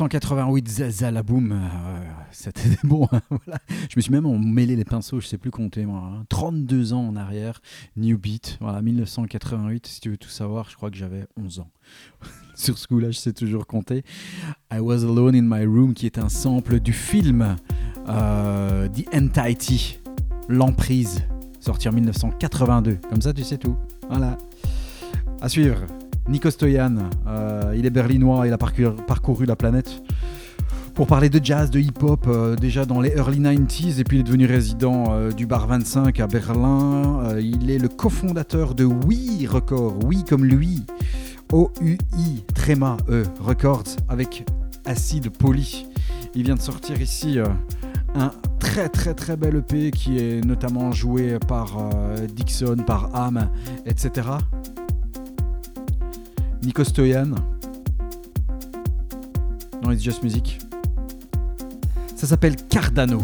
1988, Zaza la boom, euh, c'était bon. hein. Je me suis même mêlé les pinceaux, je sais plus compter moi. hein. 32 ans en arrière, New Beat, voilà, 1988. Si tu veux tout savoir, je crois que j'avais 11 ans. Sur ce coup-là, je sais toujours compter. I Was Alone in My Room, qui est un sample du film euh, The Entity, L'Emprise, sorti en 1982. Comme ça, tu sais tout. Voilà. À suivre, Nico Stoyan, euh, il est berlinois, il a parcouru, la planète pour parler de jazz, de hip-hop, euh, déjà dans les early 90s, et puis il est devenu résident euh, du Bar 25 à Berlin. Il est le cofondateur de Oui Records, Oui comme lui, O-U-I, Tréma, E, Records, avec Acide Poly. Il vient de sortir ici un très très très bel EP qui est notamment joué par Dixon, par Am, etc. Nico Stoyan dans It's Just Music. Ça s'appelle Cardano.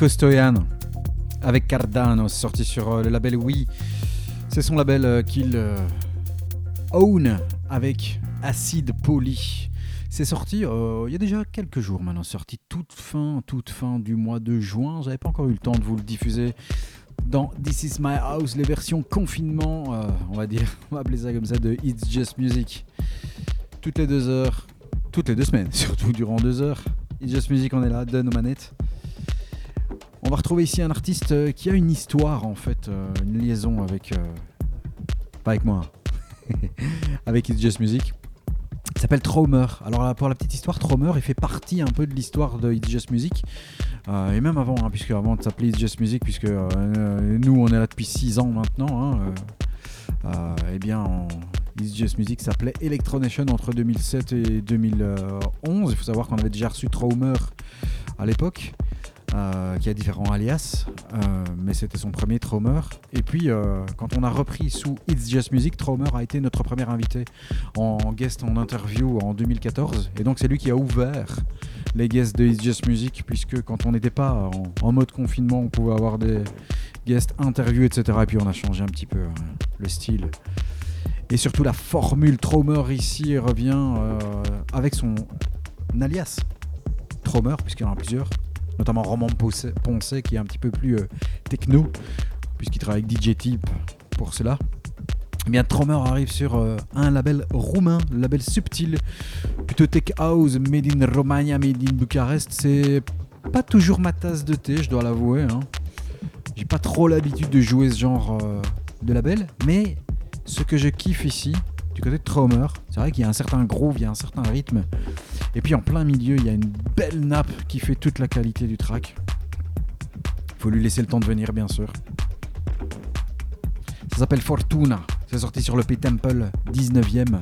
Nico Stoyan avec Cardano, sorti sur euh, le label Oui. C'est son label euh, qu'il euh, own avec Acid Poly. C'est sorti il y a déjà quelques jours maintenant, sorti toute fin, toute fin du mois de juin. J'avais pas encore eu le temps de vous le diffuser dans This Is My House, les versions confinement, on va dire, on va appeler ça comme ça, de It's Just Music. Toutes les deux heures, toutes les deux semaines, surtout durant deux heures. It's Just Music, on est là, donne aux manettes. On va retrouver ici un artiste euh, qui a une histoire en fait, euh, une liaison avec. euh, pas avec moi, avec It's Just Music. Il s'appelle Traumer. Alors pour la petite histoire, Traumer, il fait partie un peu de l'histoire de It's Just Music. Et même avant, hein, puisque avant de s'appeler It's Just Music, puisque nous on est là depuis 6 ans maintenant, hein, eh bien It's Just Music s'appelait Electronation entre 2007 et 2011. Il faut savoir qu'on avait déjà reçu Traumer à l'époque. Euh, qui a différents alias, euh, mais c'était son premier Traumer. Et puis, euh, quand on a repris sous It's Just Music, Traumer a été notre premier invité en guest en interview en 2014. Et donc, c'est lui qui a ouvert les guests de It's Just Music, puisque quand on n'était pas en, mode confinement, on pouvait avoir des guests interviews, etc. Et puis, on a changé un petit peu le style. Et surtout, la formule Traumer ici revient avec son alias Traumer, puisqu'il y en a plusieurs, notamment Roman Poncet, qui est un petit peu plus euh, techno, puisqu'il travaille avec DJ Tip pour cela. Eh bien, Traumer arrive sur euh, un label roumain, label Subtil, plutôt tech house, made in Romagna, made in Bucarest. C'est pas toujours ma tasse de thé, je dois l'avouer. hein. J'ai pas trop l'habitude de jouer ce genre euh, de label, mais ce que je kiffe ici, côté de Traumer, c'est vrai qu'il y a un certain groove, il y a un certain rythme. Et puis en plein milieu, il y a une belle nappe qui fait toute la qualité du track. Faut lui laisser le temps de venir, bien sûr. Ça s'appelle Fortuna. C'est sorti sur le P-Temple 19ème.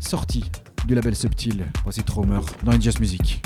Sorti du label Subtil. Voici Traumer dans Just Music.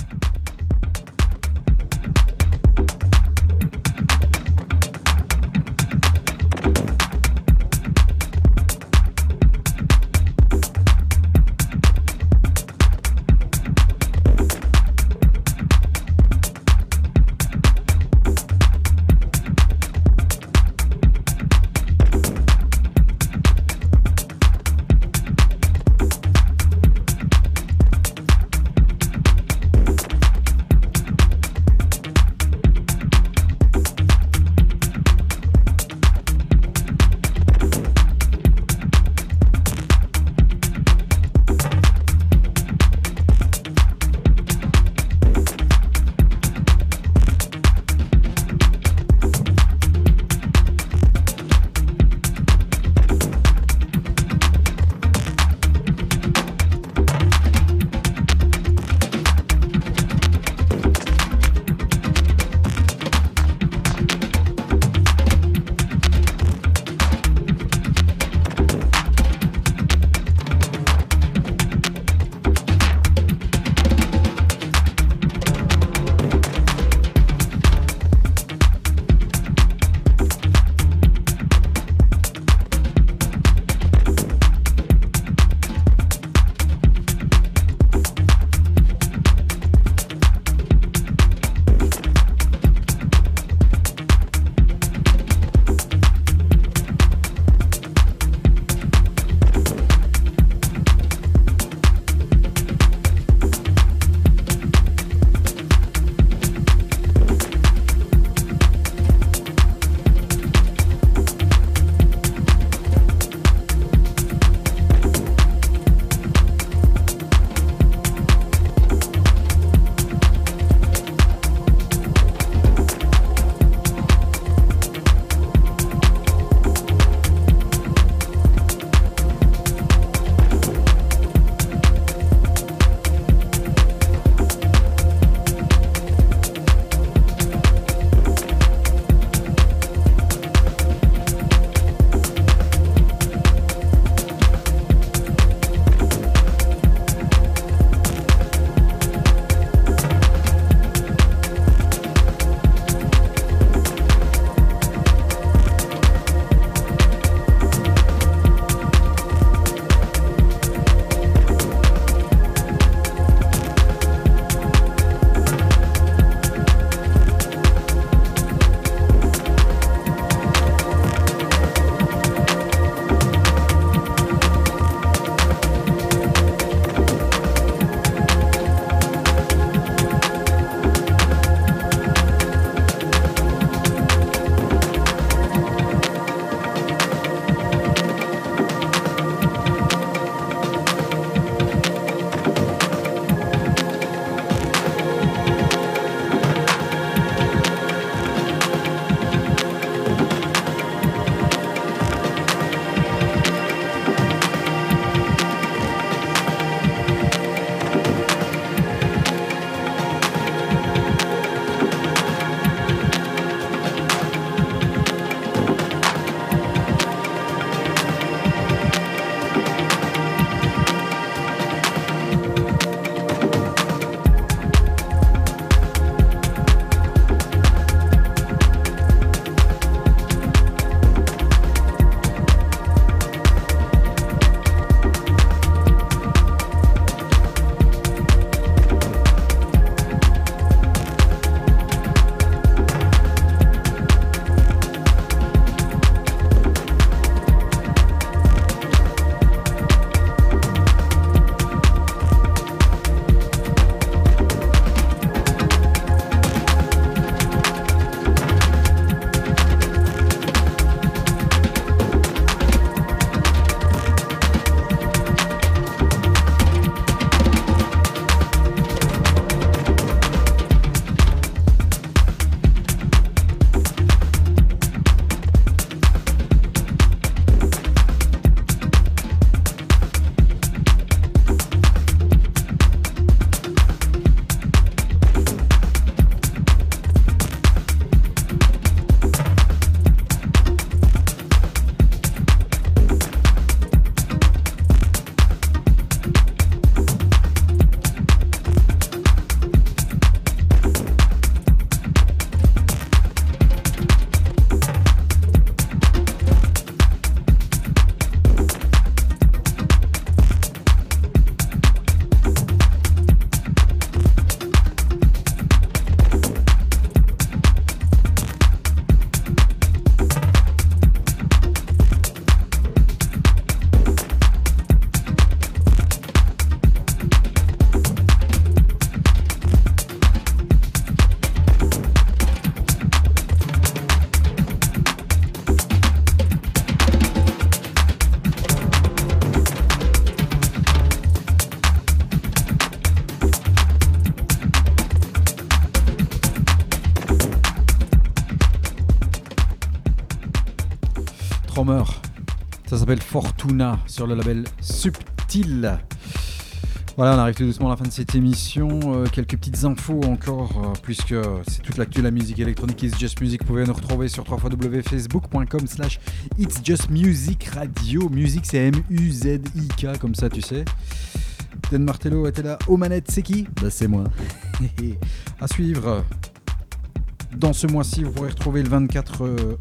S'appelle Fortuna sur le label Subtil. Voilà, on arrive tout doucement à la fin de cette émission. Euh, quelques petites infos encore, euh, puisque c'est toute l'actu de la musique électronique It's Just Music. Vous pouvez nous retrouver sur www.facebook.com slash It's Just Music Radio. Musique, c'est M-U-Z-I-K, comme ça, tu sais. Dan Martello était là aux manettes, c'est qui? Bah, c'est moi. à suivre. Dans ce mois-ci, vous pourrez retrouver le 24 euh,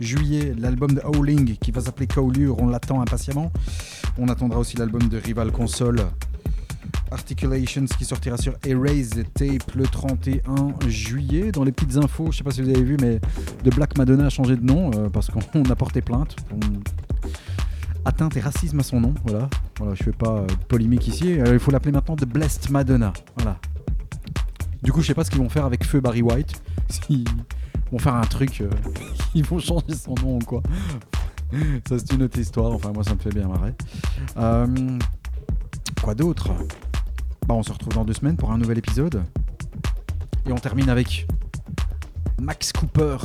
juillet l'album de Howling qui va s'appeler Kaolure. On l'attend impatiemment. On attendra aussi l'album de Rival Console. Articulations qui sortira sur Erase Tape le 31 juillet. Dans les petites infos, je sais pas si vous avez vu, mais The Black Madonna a changé de nom euh, parce qu'on a porté plainte. Atteinte et racisme à son nom, voilà. Voilà, je fais pas euh, de polémique ici. Euh, il faut l'appeler maintenant The Blessed Madonna. Voilà. Du coup, je sais pas ce qu'ils vont faire avec Feu Barry White. S'ils vont faire un truc, ils vont changer son nom ou quoi. Ça, c'est une autre histoire. Enfin, moi, ça me fait bien marrer. Euh, quoi d'autre? Bah, On se retrouve dans deux semaines pour un nouvel épisode. Et on termine avec Max Cooper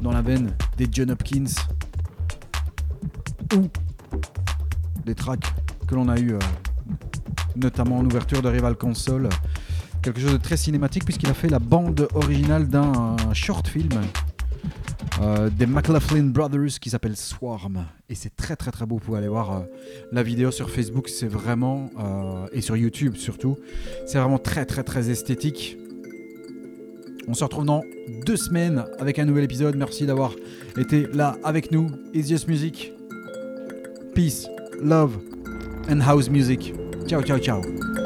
dans la veine des John Hopkins. Ou des tracks que l'on a eu, euh, notamment en ouverture de Rival Console. Quelque chose de très cinématique puisqu'il a fait la bande originale d'un short film euh, des McLaughlin Brothers qui s'appelle Swarm. Et c'est très très très beau. Vous pouvez aller voir euh, la vidéo sur Facebook. C'est vraiment, euh, et sur YouTube surtout, c'est vraiment très très très esthétique. On se retrouve dans deux semaines avec un nouvel épisode. Merci d'avoir été là avec nous. It's Just Music. Peace, love and house music. Ciao ciao ciao.